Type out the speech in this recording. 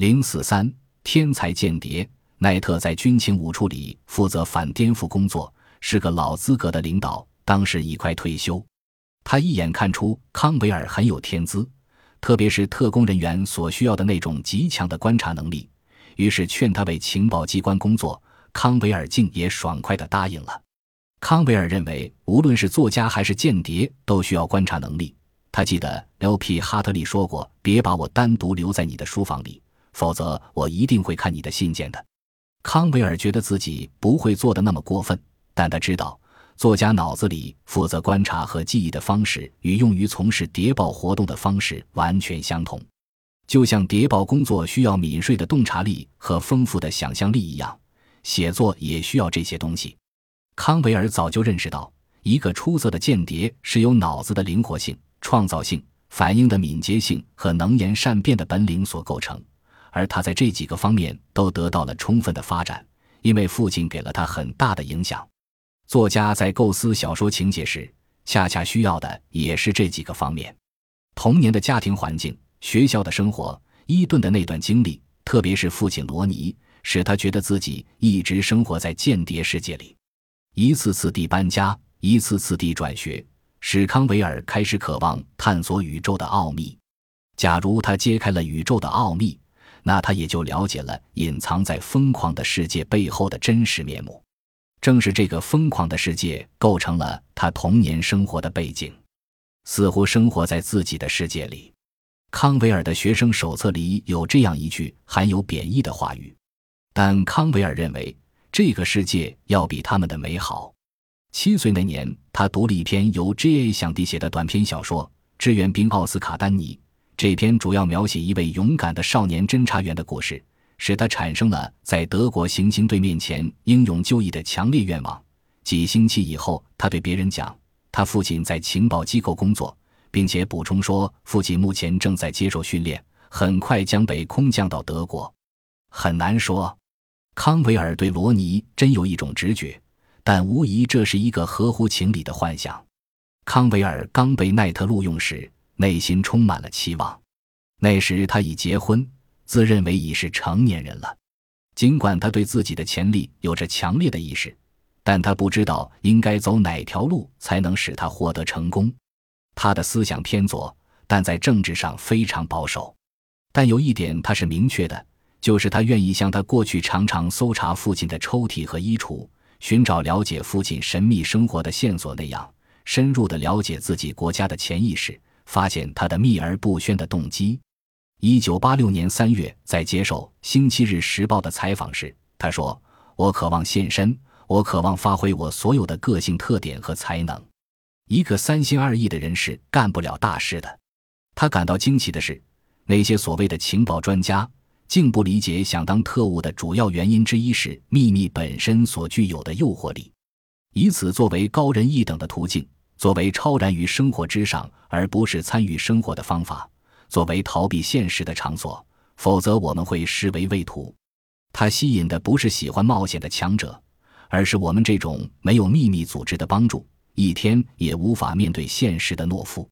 零四三天才间谍奈特在军情五处里负责反颠覆工作，是个老资格的领导，当时已快退休。他一眼看出康维尔很有天资，特别是特工人员所需要的那种极强的观察能力，于是劝他为情报机关工作。康维尔竟也爽快地答应了。康维尔认为，无论是作家还是间谍，都需要观察能力。他记得 L.P. 哈特利说过：“别把我单独留在你的书房里，否则我一定会看你的信件的。”康维尔觉得自己不会做的那么过分，但他知道，作家脑子里负责观察和记忆的方式与用于从事谍报活动的方式完全相同，就像谍报工作需要敏锐的洞察力和丰富的想象力一样，写作也需要这些东西。康维尔早就认识到，一个出色的间谍是由脑子的灵活性、创造性、反应的敏捷性和能言善辩的本领所构成，而他在这几个方面都得到了充分的发展，因为父亲给了他很大的影响。作家在构思小说情节时，恰恰需要的也是这几个方面：童年的家庭环境、学校的生活、伊顿的那段经历，特别是父亲罗尼，使他觉得自己一直生活在间谍世界里。一次次地搬家，一次次地转学，使康维尔开始渴望探索宇宙的奥秘。假如他揭开了宇宙的奥秘，那他也就了解了隐藏在疯狂的世界背后的真实面目。正是这个疯狂的世界构成了他童年生活的背景，似乎生活在自己的世界里。康维尔的学生手册里有这样一句含有贬义的话语，但康维尔认为。这个世界要比他们的美好。七岁那年，他读了一篇由 J.A. 想蒂写的短篇小说《志愿兵奥斯卡丹尼》。这篇主要描写一位勇敢的少年侦察员的故事，使他产生了在德国行刑队面前英勇就义的强烈愿望。几星期以后，他对别人讲，他父亲在情报机构工作，并且补充说，父亲目前正在接受训练，很快将被空降到德国。很难说。康维尔对罗尼真有一种直觉，但无疑这是一个合乎情理的幻想。康维尔刚被奈特录用时，内心充满了期望。那时他已结婚，自认为已是成年人了。尽管他对自己的潜力有着强烈的意识，但他不知道应该走哪条路才能使他获得成功。他的思想偏左，但在政治上非常保守。但有一点他是明确的。就是他愿意像他过去常常搜查父亲的抽屉和衣橱，寻找了解父亲神秘生活的线索那样，深入的了解自己国家的潜意识，发现他的秘而不宣的动机。一九八六年三月，在接受《星期日时报》的采访时，他说：“我渴望现身，我渴望发挥我所有的个性特点和才能。一个三心二意的人是干不了大事的。”他感到惊奇的是，那些所谓的情报专家。竟不理解，想当特务的主要原因之一是秘密本身所具有的诱惑力，以此作为高人一等的途径，作为超然于生活之上而不是参与生活的方法，作为逃避现实的场所。否则，我们会视为畏途。它吸引的不是喜欢冒险的强者，而是我们这种没有秘密组织的帮助，一天也无法面对现实的懦夫。